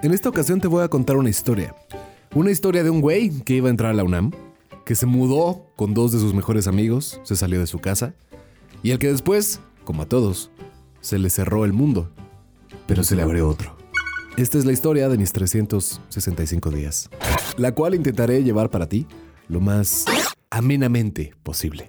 En esta ocasión te voy a contar una historia. Una historia de un güey que iba a entrar a la UNAM, que se mudó con dos de sus mejores amigos, se salió de su casa, y al que después, como a todos, se le cerró el mundo, pero se le abrió otro. Esta es la historia de mis 365 días, la cual intentaré llevar para ti lo más amenamente posible.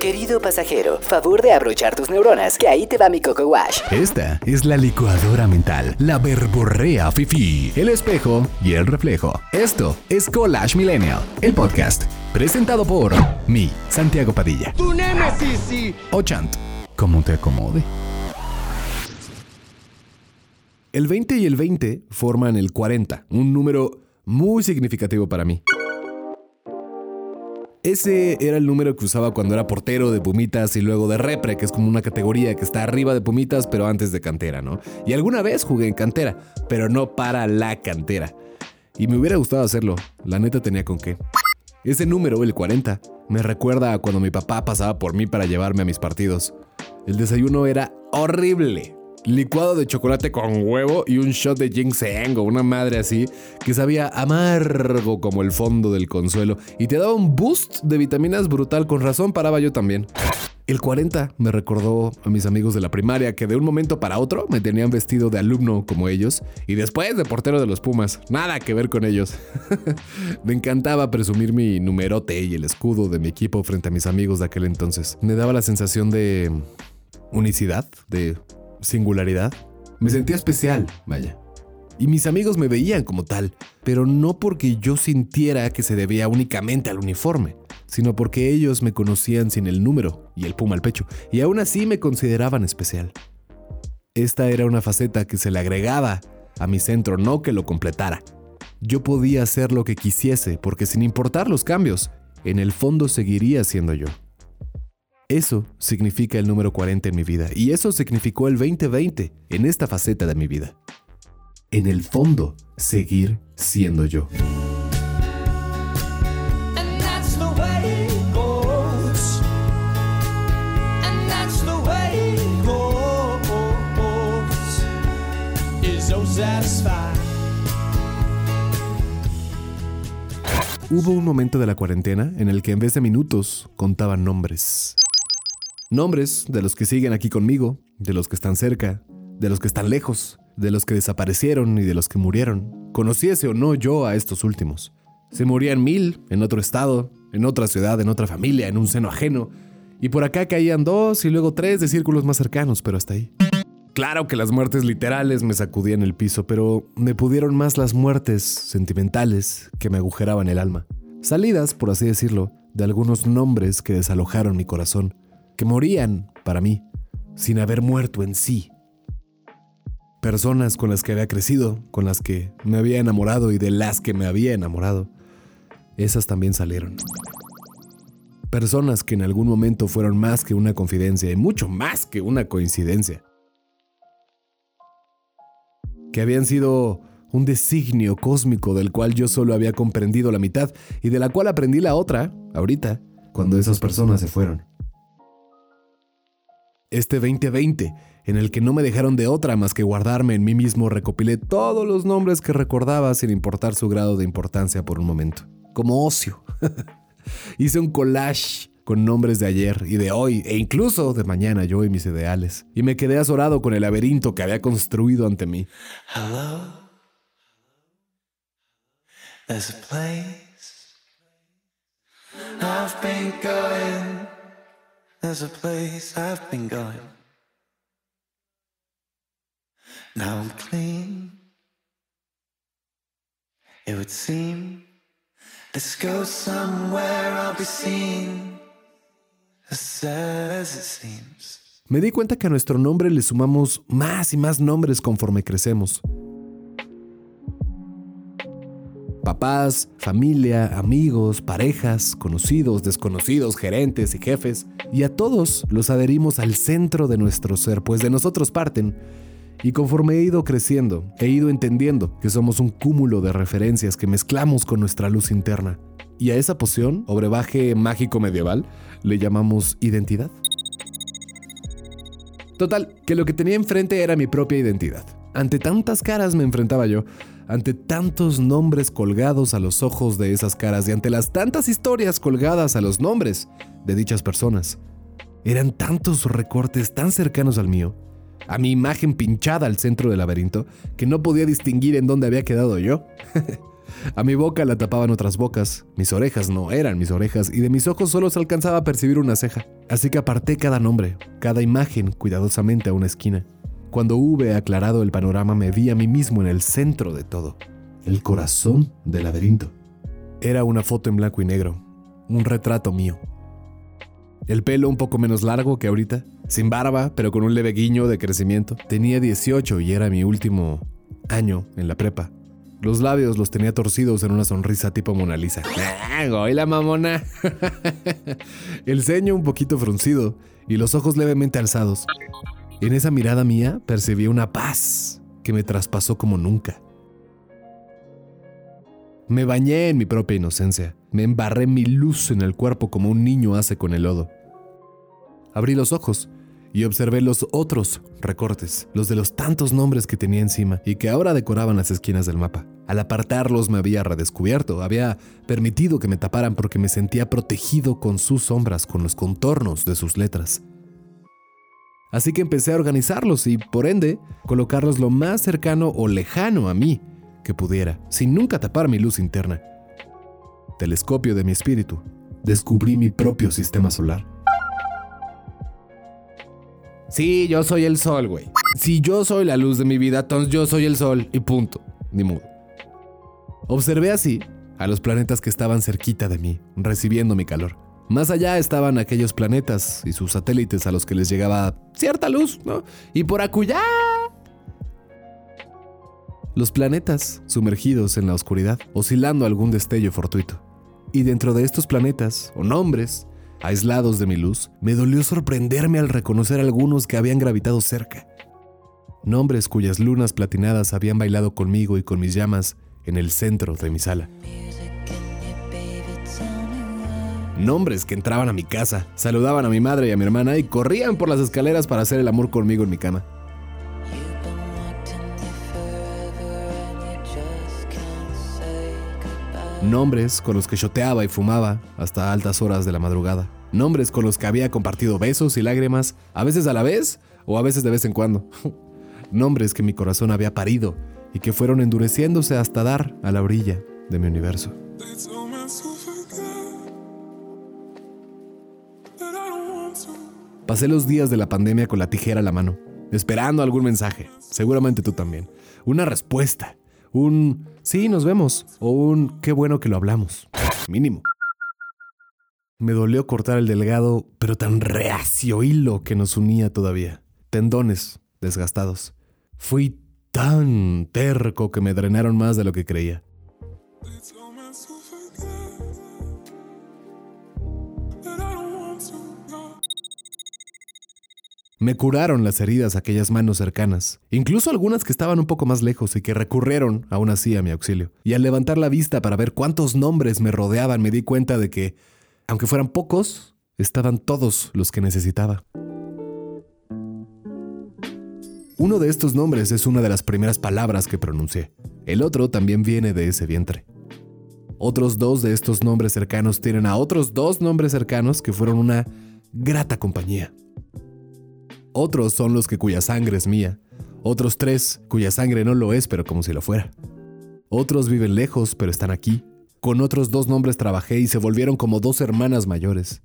Querido pasajero, favor de abrochar tus neuronas, que ahí te va mi Coco Wash. Esta es la licuadora mental, la verborrea fifi, el espejo y el reflejo. Esto es Collage Millennial, el podcast, presentado por mi Santiago Padilla. ¡Tu némesis, sí! O Chant, como te acomode. El 20 y el 20 forman el 40, un número muy significativo para mí. Ese era el número que usaba cuando era portero de Pumitas y luego de Repre, que es como una categoría que está arriba de Pumitas, pero antes de cantera, ¿no? Y alguna vez jugué en cantera, pero no para la cantera. Y me hubiera gustado hacerlo, la neta tenía con qué. Ese número, el 40, me recuerda a cuando mi papá pasaba por mí para llevarme a mis partidos. El desayuno era horrible licuado de chocolate con huevo y un shot de ginseng o una madre así que sabía amargo como el fondo del consuelo y te daba un boost de vitaminas brutal. Con razón paraba yo también. El 40 me recordó a mis amigos de la primaria que de un momento para otro me tenían vestido de alumno como ellos y después de portero de los Pumas. Nada que ver con ellos. me encantaba presumir mi numerote y el escudo de mi equipo frente a mis amigos de aquel entonces. Me daba la sensación de unicidad, de singularidad. Me sentía especial, vaya. Y mis amigos me veían como tal, pero no porque yo sintiera que se debía únicamente al uniforme, sino porque ellos me conocían sin el número y el puma al pecho, y aún así me consideraban especial. Esta era una faceta que se le agregaba a mi centro, no que lo completara. Yo podía hacer lo que quisiese, porque sin importar los cambios, en el fondo seguiría siendo yo. Eso significa el número 40 en mi vida y eso significó el 2020 en esta faceta de mi vida. En el fondo, seguir siendo yo. Hubo un momento de la cuarentena en el que en vez de minutos contaban nombres. Nombres de los que siguen aquí conmigo, de los que están cerca, de los que están lejos, de los que desaparecieron y de los que murieron. Conociese o no yo a estos últimos. Se morían mil en otro estado, en otra ciudad, en otra familia, en un seno ajeno. Y por acá caían dos y luego tres de círculos más cercanos, pero hasta ahí. Claro que las muertes literales me sacudían el piso, pero me pudieron más las muertes sentimentales que me agujeraban el alma. Salidas, por así decirlo, de algunos nombres que desalojaron mi corazón que morían para mí, sin haber muerto en sí. Personas con las que había crecido, con las que me había enamorado y de las que me había enamorado, esas también salieron. Personas que en algún momento fueron más que una confidencia y mucho más que una coincidencia. Que habían sido un designio cósmico del cual yo solo había comprendido la mitad y de la cual aprendí la otra, ahorita, cuando esas personas se fueron este 2020, en el que no me dejaron de otra más que guardarme en mí mismo, recopilé todos los nombres que recordaba sin importar su grado de importancia por un momento. Como ocio. Hice un collage con nombres de ayer y de hoy, e incluso de mañana yo y mis ideales. Y me quedé azorado con el laberinto que había construido ante mí. Hello. There's a place. I've been going. There's a place I've been going. Now I'm clean. It would seem. Me di cuenta que a nuestro nombre le sumamos más y más nombres conforme crecemos. Papás, familia, amigos, parejas, conocidos, desconocidos, gerentes y jefes, y a todos los adherimos al centro de nuestro ser, pues de nosotros parten. Y conforme he ido creciendo, he ido entendiendo que somos un cúmulo de referencias que mezclamos con nuestra luz interna. Y a esa poción, o brebaje mágico medieval, le llamamos identidad. Total, que lo que tenía enfrente era mi propia identidad. Ante tantas caras me enfrentaba yo, ante tantos nombres colgados a los ojos de esas caras y ante las tantas historias colgadas a los nombres de dichas personas. Eran tantos recortes tan cercanos al mío, a mi imagen pinchada al centro del laberinto, que no podía distinguir en dónde había quedado yo. A mi boca la tapaban otras bocas, mis orejas no eran mis orejas y de mis ojos solo se alcanzaba a percibir una ceja. Así que aparté cada nombre, cada imagen cuidadosamente a una esquina. Cuando hube aclarado el panorama me vi a mí mismo en el centro de todo, el corazón del laberinto. Era una foto en blanco y negro, un retrato mío. El pelo un poco menos largo que ahorita, sin barba, pero con un leve guiño de crecimiento. Tenía 18 y era mi último año en la prepa. Los labios los tenía torcidos en una sonrisa tipo Mona Lisa. ¡Ah, la mamona! El ceño un poquito fruncido y los ojos levemente alzados. En esa mirada mía percibí una paz que me traspasó como nunca. Me bañé en mi propia inocencia. Me embarré mi luz en el cuerpo como un niño hace con el lodo. Abrí los ojos y observé los otros recortes, los de los tantos nombres que tenía encima y que ahora decoraban las esquinas del mapa. Al apartarlos me había redescubierto, había permitido que me taparan porque me sentía protegido con sus sombras, con los contornos de sus letras. Así que empecé a organizarlos y, por ende, colocarlos lo más cercano o lejano a mí que pudiera, sin nunca tapar mi luz interna. Telescopio de mi espíritu, descubrí mi propio sistema solar. Sí, yo soy el sol, güey. Si yo soy la luz de mi vida, entonces yo soy el sol y punto. Ni modo. Observé así a los planetas que estaban cerquita de mí, recibiendo mi calor. Más allá estaban aquellos planetas y sus satélites a los que les llegaba cierta luz, ¿no? Y por acullá. Los planetas sumergidos en la oscuridad, oscilando algún destello fortuito. Y dentro de estos planetas, o nombres, aislados de mi luz, me dolió sorprenderme al reconocer algunos que habían gravitado cerca. Nombres cuyas lunas platinadas habían bailado conmigo y con mis llamas en el centro de mi sala. Nombres que entraban a mi casa, saludaban a mi madre y a mi hermana y corrían por las escaleras para hacer el amor conmigo en mi cama. Nombres con los que choteaba y fumaba hasta altas horas de la madrugada. Nombres con los que había compartido besos y lágrimas, a veces a la vez o a veces de vez en cuando. Nombres que mi corazón había parido y que fueron endureciéndose hasta dar a la orilla de mi universo. Pasé los días de la pandemia con la tijera a la mano, esperando algún mensaje, seguramente tú también, una respuesta, un sí, nos vemos o un qué bueno que lo hablamos, mínimo. Me dolió cortar el delgado, pero tan reacio hilo que nos unía todavía, tendones desgastados. Fui tan terco que me drenaron más de lo que creía. Me curaron las heridas aquellas manos cercanas, incluso algunas que estaban un poco más lejos y que recurrieron aún así a mi auxilio. Y al levantar la vista para ver cuántos nombres me rodeaban, me di cuenta de que, aunque fueran pocos, estaban todos los que necesitaba. Uno de estos nombres es una de las primeras palabras que pronuncié. El otro también viene de ese vientre. Otros dos de estos nombres cercanos tienen a otros dos nombres cercanos que fueron una grata compañía. Otros son los que cuya sangre es mía. Otros tres cuya sangre no lo es, pero como si lo fuera. Otros viven lejos, pero están aquí. Con otros dos nombres trabajé y se volvieron como dos hermanas mayores.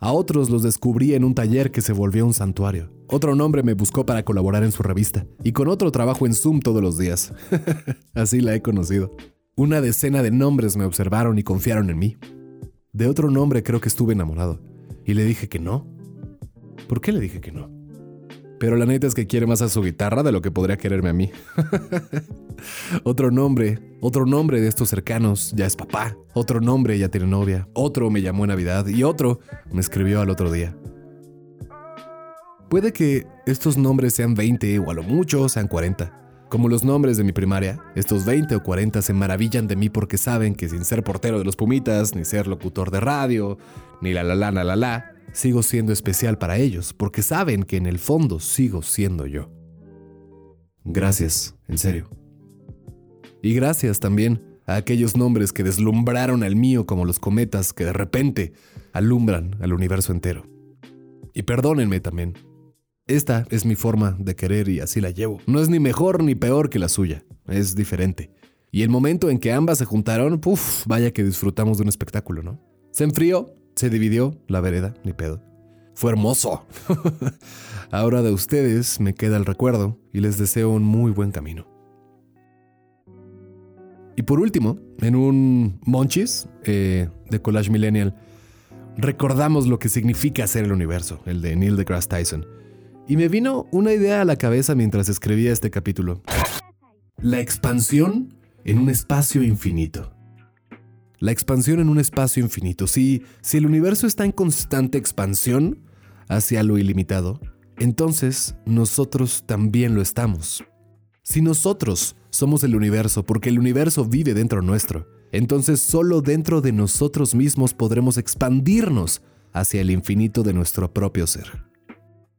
A otros los descubrí en un taller que se volvió un santuario. Otro nombre me buscó para colaborar en su revista. Y con otro trabajo en Zoom todos los días. Así la he conocido. Una decena de nombres me observaron y confiaron en mí. De otro nombre creo que estuve enamorado. Y le dije que no. ¿Por qué le dije que no? Pero la neta es que quiere más a su guitarra de lo que podría quererme a mí. otro nombre, otro nombre de estos cercanos ya es papá. Otro nombre ya tiene novia. Otro me llamó en Navidad y otro me escribió al otro día. Puede que estos nombres sean 20 o a lo mucho sean 40. Como los nombres de mi primaria, estos 20 o 40 se maravillan de mí porque saben que sin ser portero de los Pumitas, ni ser locutor de radio, ni la la la la la la, sigo siendo especial para ellos porque saben que en el fondo sigo siendo yo. Gracias, en serio. Y gracias también a aquellos nombres que deslumbraron al mío como los cometas que de repente alumbran al universo entero. Y perdónenme también. Esta es mi forma de querer y así la llevo. No es ni mejor ni peor que la suya, es diferente. Y el momento en que ambas se juntaron, puff, vaya que disfrutamos de un espectáculo, ¿no? Se enfrió, se dividió la vereda, ni pedo. Fue hermoso. Ahora de ustedes me queda el recuerdo y les deseo un muy buen camino. Y por último, en un Monchis eh, de Collage Millennial, recordamos lo que significa ser el universo, el de Neil deGrasse Tyson. Y me vino una idea a la cabeza mientras escribía este capítulo. La expansión en un espacio infinito. La expansión en un espacio infinito. Si, si el universo está en constante expansión hacia lo ilimitado, entonces nosotros también lo estamos. Si nosotros somos el universo porque el universo vive dentro nuestro, entonces solo dentro de nosotros mismos podremos expandirnos hacia el infinito de nuestro propio ser.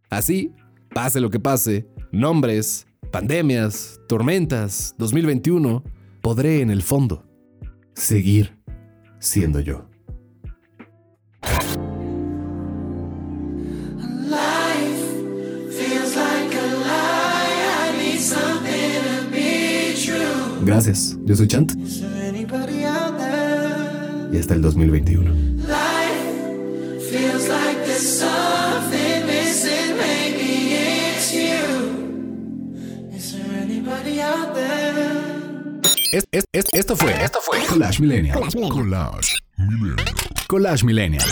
Así, pase lo que pase, nombres, pandemias, tormentas, 2021, podré en el fondo seguir siendo yo. Gracias, yo soy Chant. Y hasta el 2021. Es, es, es, esto fue, esto fue Collage Millennial. Collage Millennial. Collage Millennial.